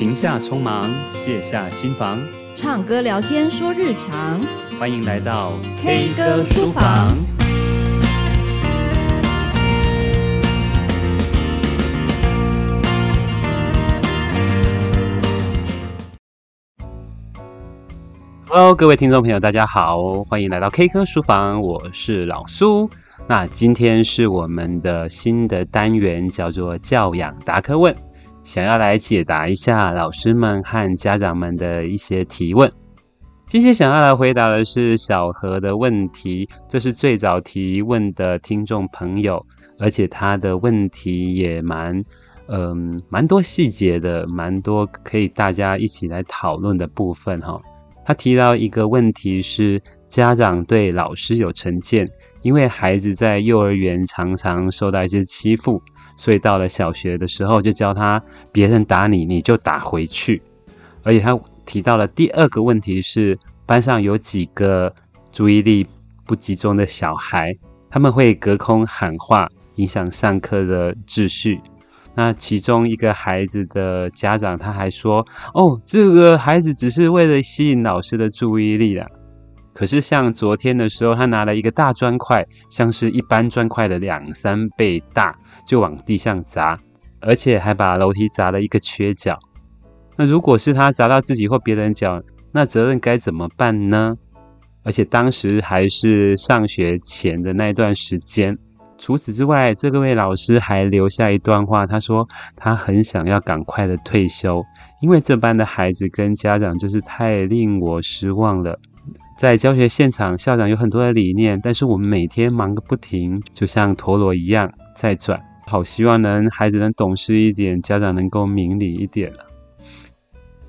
停下匆忙，卸下心防，唱歌聊天说日常。欢迎来到 K 歌书房。Hello，各位听众朋友，大家好，欢迎来到 K 歌书房，我是老苏。那今天是我们的新的单元，叫做教养答科问。想要来解答一下老师们和家长们的一些提问。今天想要来回答的是小何的问题，这是最早提问的听众朋友，而且他的问题也蛮，嗯，蛮多细节的，蛮多可以大家一起来讨论的部分哈。他提到一个问题是，家长对老师有成见，因为孩子在幼儿园常常受到一些欺负。所以到了小学的时候，就教他别人打你，你就打回去。而且他提到了第二个问题是，班上有几个注意力不集中的小孩，他们会隔空喊话，影响上课的秩序。那其中一个孩子的家长他还说：“哦，这个孩子只是为了吸引老师的注意力啦。”可是像昨天的时候，他拿了一个大砖块，像是一般砖块的两三倍大，就往地上砸，而且还把楼梯砸了一个缺角。那如果是他砸到自己或别人脚，那责任该怎么办呢？而且当时还是上学前的那段时间。除此之外，这个位老师还留下一段话，他说他很想要赶快的退休，因为这班的孩子跟家长真是太令我失望了。在教学现场，校长有很多的理念，但是我们每天忙个不停，就像陀螺一样在转。好希望能孩子能懂事一点，家长能够明理一点了。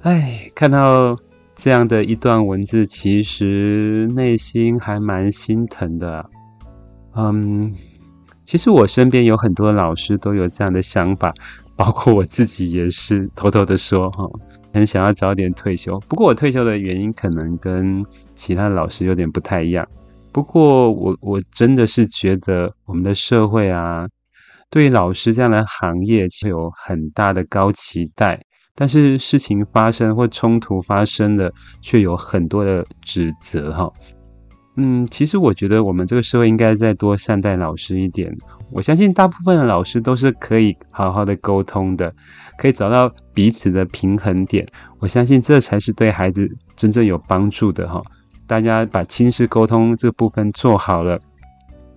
哎，看到这样的一段文字，其实内心还蛮心疼的。嗯，其实我身边有很多老师都有这样的想法，包括我自己也是偷偷的说哈。很想要早点退休，不过我退休的原因可能跟其他老师有点不太一样。不过我我真的是觉得我们的社会啊，对于老师这样的行业其实有很大的高期待，但是事情发生或冲突发生了，却有很多的指责哈。嗯，其实我觉得我们这个社会应该再多善待老师一点。我相信大部分的老师都是可以好好的沟通的，可以找到彼此的平衡点。我相信这才是对孩子真正有帮助的哈。大家把亲师沟通这部分做好了，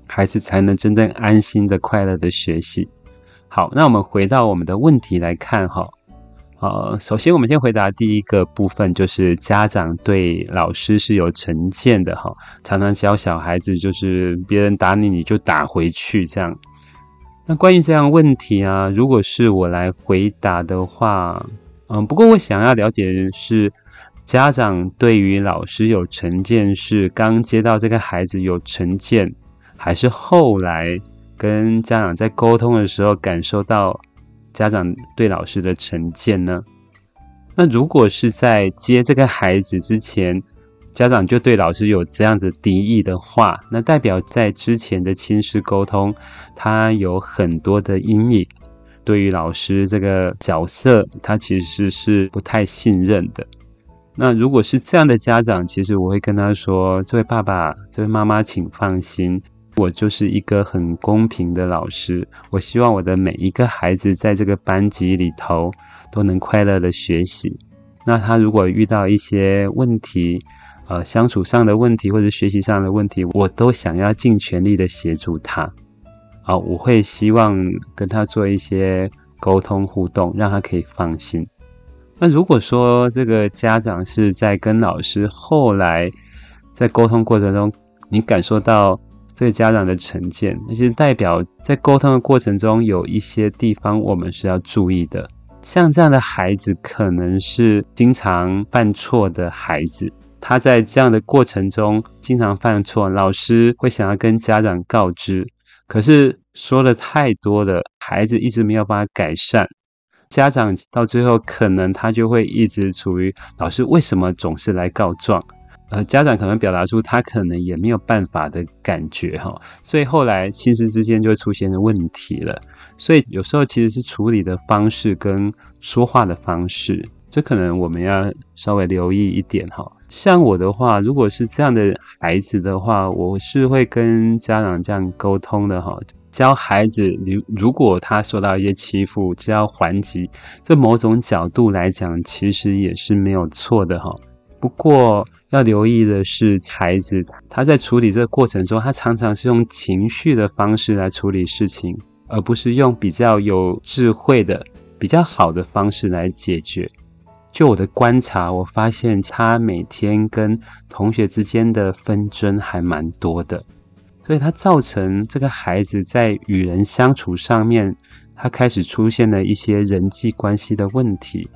孩子才能真正安心的、快乐的学习。好，那我们回到我们的问题来看哈。呃，首先我们先回答第一个部分，就是家长对老师是有成见的哈，常常教小孩子就是别人打你，你就打回去这样。那关于这样问题啊，如果是我来回答的话，嗯，不过我想要了解的是，家长对于老师有成见，是刚接到这个孩子有成见，还是后来跟家长在沟通的时候感受到？家长对老师的成见呢？那如果是在接这个孩子之前，家长就对老师有这样子敌意的话，那代表在之前的亲师沟通，他有很多的阴影，对于老师这个角色，他其实是不太信任的。那如果是这样的家长，其实我会跟他说：“这位爸爸，这位妈妈，请放心。”我就是一个很公平的老师，我希望我的每一个孩子在这个班级里头都能快乐的学习。那他如果遇到一些问题，呃，相处上的问题或者学习上的问题，我都想要尽全力的协助他。好，我会希望跟他做一些沟通互动，让他可以放心。那如果说这个家长是在跟老师后来在沟通过程中，你感受到。这个家长的成见，那些代表在沟通的过程中有一些地方我们是要注意的。像这样的孩子，可能是经常犯错的孩子，他在这样的过程中经常犯错，老师会想要跟家长告知，可是说了太多的，孩子一直没有办法改善，家长到最后可能他就会一直处于老师为什么总是来告状。呃，家长可能表达出他可能也没有办法的感觉哈，所以后来亲师之间就会出现问题了。所以有时候其实是处理的方式跟说话的方式，这可能我们要稍微留意一点哈。像我的话，如果是这样的孩子的话，我是会跟家长这样沟通的哈。教孩子，如如果他受到一些欺负，只要还击，这某种角度来讲，其实也是没有错的哈。不过要留意的是，孩子他在处理这个过程中，他常常是用情绪的方式来处理事情，而不是用比较有智慧的、比较好的方式来解决。就我的观察，我发现他每天跟同学之间的纷争还蛮多的。所以，他造成这个孩子在与人相处上面，他开始出现了一些人际关系的问题。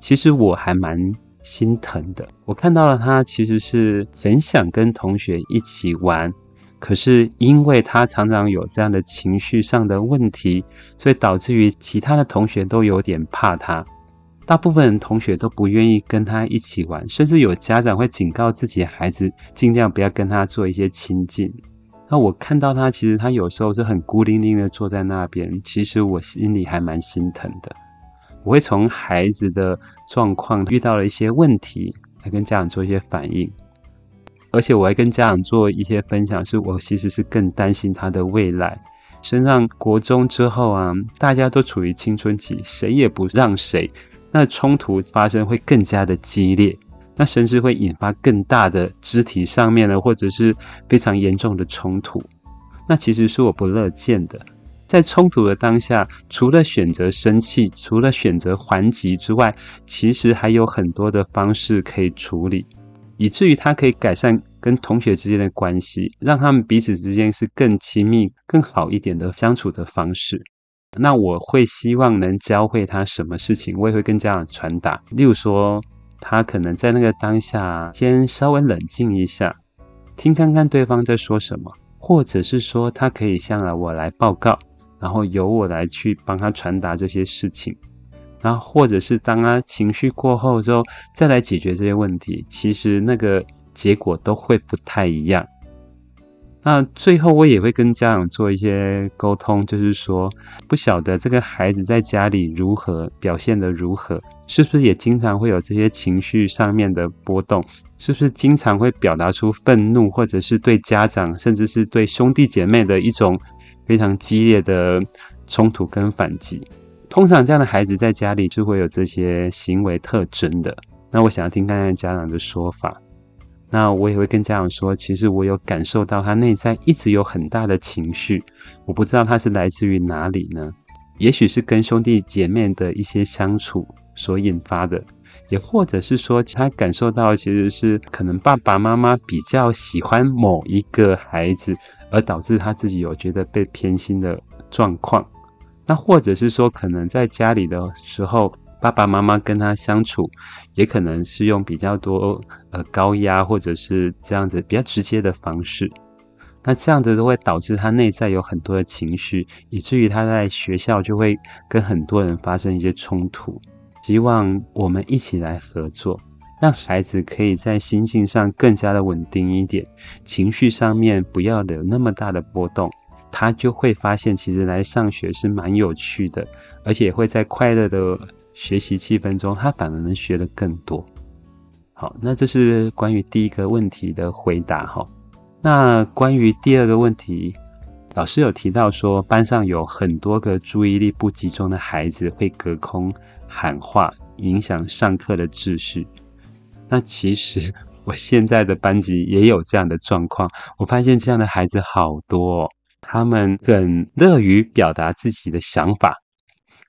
其实我还蛮心疼的。我看到了他其实是很想跟同学一起玩，可是因为他常常有这样的情绪上的问题，所以导致于其他的同学都有点怕他。大部分同学都不愿意跟他一起玩，甚至有家长会警告自己孩子，尽量不要跟他做一些亲近。那我看到他，其实他有时候是很孤零零的坐在那边，其实我心里还蛮心疼的。我会从孩子的状况遇到了一些问题，来跟家长做一些反应，而且我还跟家长做一些分享，是我其实是更担心他的未来。升上国中之后啊，大家都处于青春期，谁也不让谁，那冲突发生会更加的激烈。那甚至会引发更大的肢体上面的，或者是非常严重的冲突。那其实是我不乐见的。在冲突的当下，除了选择生气，除了选择还击之外，其实还有很多的方式可以处理，以至于他可以改善跟同学之间的关系，让他们彼此之间是更亲密、更好一点的相处的方式。那我会希望能教会他什么事情，我也会跟家长传达，例如说。他可能在那个当下，先稍微冷静一下，听看看对方在说什么，或者是说他可以向我来报告，然后由我来去帮他传达这些事情，然后或者是当他情绪过后之后再来解决这些问题，其实那个结果都会不太一样。那最后我也会跟家长做一些沟通，就是说不晓得这个孩子在家里如何表现得如何。是不是也经常会有这些情绪上面的波动？是不是经常会表达出愤怒，或者是对家长，甚至是对兄弟姐妹的一种非常激烈的冲突跟反击？通常这样的孩子在家里就会有这些行为特征的。那我想要听看看家长的说法。那我也会跟家长说，其实我有感受到他内在一直有很大的情绪，我不知道他是来自于哪里呢？也许是跟兄弟姐妹的一些相处。所引发的，也或者是说，他感受到其实是可能爸爸妈妈比较喜欢某一个孩子，而导致他自己有觉得被偏心的状况。那或者是说，可能在家里的时候，爸爸妈妈跟他相处，也可能是用比较多呃高压或者是这样子比较直接的方式。那这样子都会导致他内在有很多的情绪，以至于他在学校就会跟很多人发生一些冲突。希望我们一起来合作，让孩子可以在心性上更加的稳定一点，情绪上面不要有那么大的波动，他就会发现其实来上学是蛮有趣的，而且会在快乐的学习气氛中，他反而能学得更多。好，那这是关于第一个问题的回答哈。那关于第二个问题，老师有提到说班上有很多个注意力不集中的孩子会隔空。喊话影响上课的秩序。那其实我现在的班级也有这样的状况。我发现这样的孩子好多，他们很乐于表达自己的想法，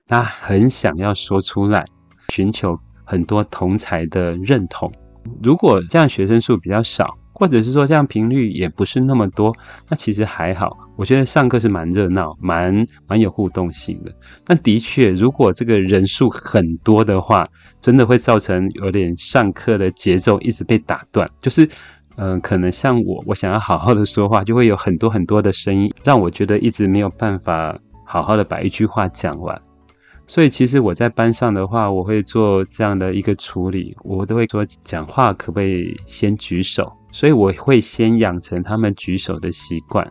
他很想要说出来，寻求很多同才的认同。如果这样学生数比较少，或者是说这样频率也不是那么多，那其实还好。我觉得上课是蛮热闹、蛮蛮有互动性的。但的确，如果这个人数很多的话，真的会造成有点上课的节奏一直被打断。就是，嗯、可能像我，我想要好好的说话，就会有很多很多的声音，让我觉得一直没有办法好好的把一句话讲完。所以，其实我在班上的话，我会做这样的一个处理，我都会说，讲话可不可以先举手？所以我会先养成他们举手的习惯，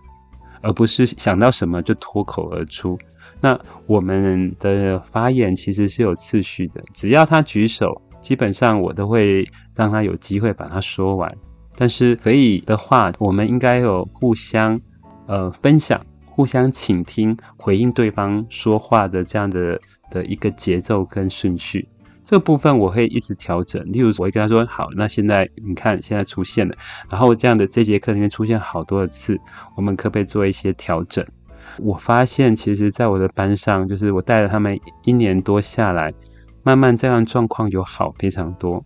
而不是想到什么就脱口而出。那我们的发言其实是有次序的，只要他举手，基本上我都会让他有机会把它说完。但是可以的话，我们应该有互相呃分享、互相倾听、回应对方说话的这样的的一个节奏跟顺序。这个部分我会一直调整。例如，我会跟他说：“好，那现在你看，现在出现了，然后这样的这节课里面出现好多的次，我们可不可以做一些调整？”我发现，其实，在我的班上，就是我带了他们一年多下来，慢慢这样状况有好非常多。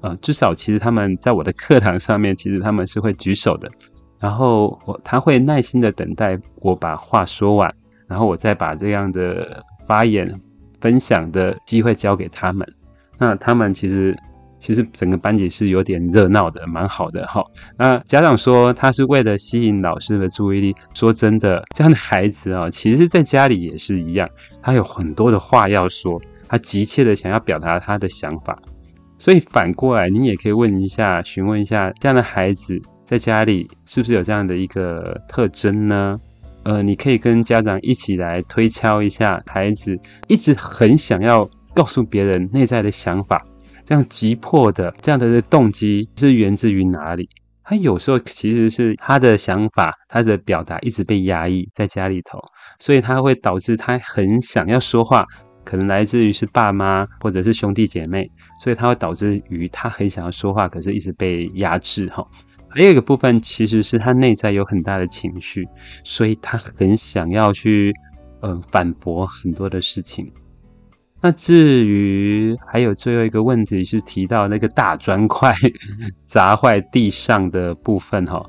呃，至少其实他们在我的课堂上面，其实他们是会举手的，然后我他会耐心的等待我把话说完，然后我再把这样的发言。分享的机会交给他们，那他们其实其实整个班级是有点热闹的，蛮好的哈。那家长说他是为了吸引老师的注意力，说真的，这样的孩子啊，其实在家里也是一样，他有很多的话要说，他急切的想要表达他的想法。所以反过来，你也可以问一下，询问一下，这样的孩子在家里是不是有这样的一个特征呢？呃，你可以跟家长一起来推敲一下，孩子一直很想要告诉别人内在的想法，这样急迫的这样的动机是源自于哪里？他有时候其实是他的想法，他的表达一直被压抑在家里头，所以他会导致他很想要说话，可能来自于是爸妈或者是兄弟姐妹，所以他会导致于他很想要说话，可是一直被压制哈。还有一个部分，其实是他内在有很大的情绪，所以他很想要去，嗯、呃，反驳很多的事情。那至于还有最后一个问题是提到那个大砖块砸坏地上的部分哈。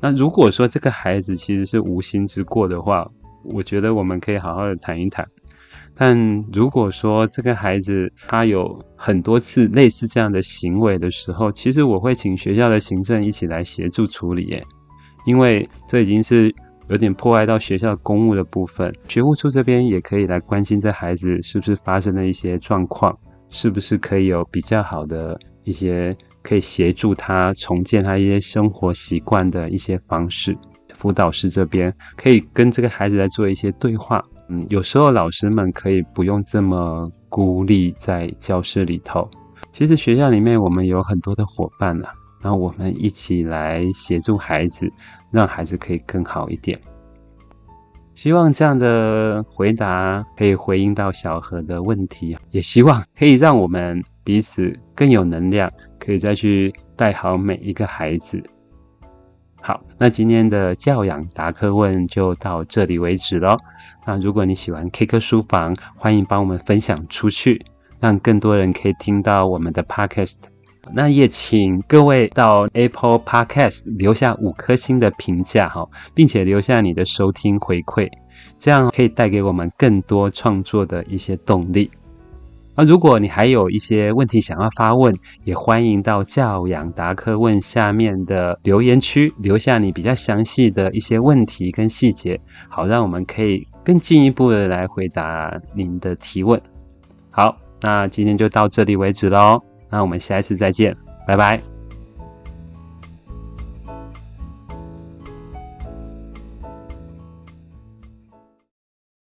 那如果说这个孩子其实是无心之过的话，我觉得我们可以好好的谈一谈。但如果说这个孩子他有很多次类似这样的行为的时候，其实我会请学校的行政一起来协助处理耶，因为这已经是有点破坏到学校公务的部分。学务处这边也可以来关心这孩子是不是发生了一些状况，是不是可以有比较好的一些可以协助他重建他一些生活习惯的一些方式。辅导师这边可以跟这个孩子来做一些对话。嗯，有时候老师们可以不用这么孤立在教室里头。其实学校里面我们有很多的伙伴啊，然后我们一起来协助孩子，让孩子可以更好一点。希望这样的回答可以回应到小何的问题，也希望可以让我们彼此更有能量，可以再去带好每一个孩子。好，那今天的教养答客问就到这里为止喽。那如果你喜欢 K 歌书房，欢迎帮我们分享出去，让更多人可以听到我们的 Podcast。那也请各位到 Apple Podcast 留下五颗星的评价哈，并且留下你的收听回馈，这样可以带给我们更多创作的一些动力。那如果你还有一些问题想要发问，也欢迎到教养达客问下面的留言区留下你比较详细的一些问题跟细节，好，让我们可以更进一步的来回答您的提问。好，那今天就到这里为止喽，那我们下一次再见，拜拜。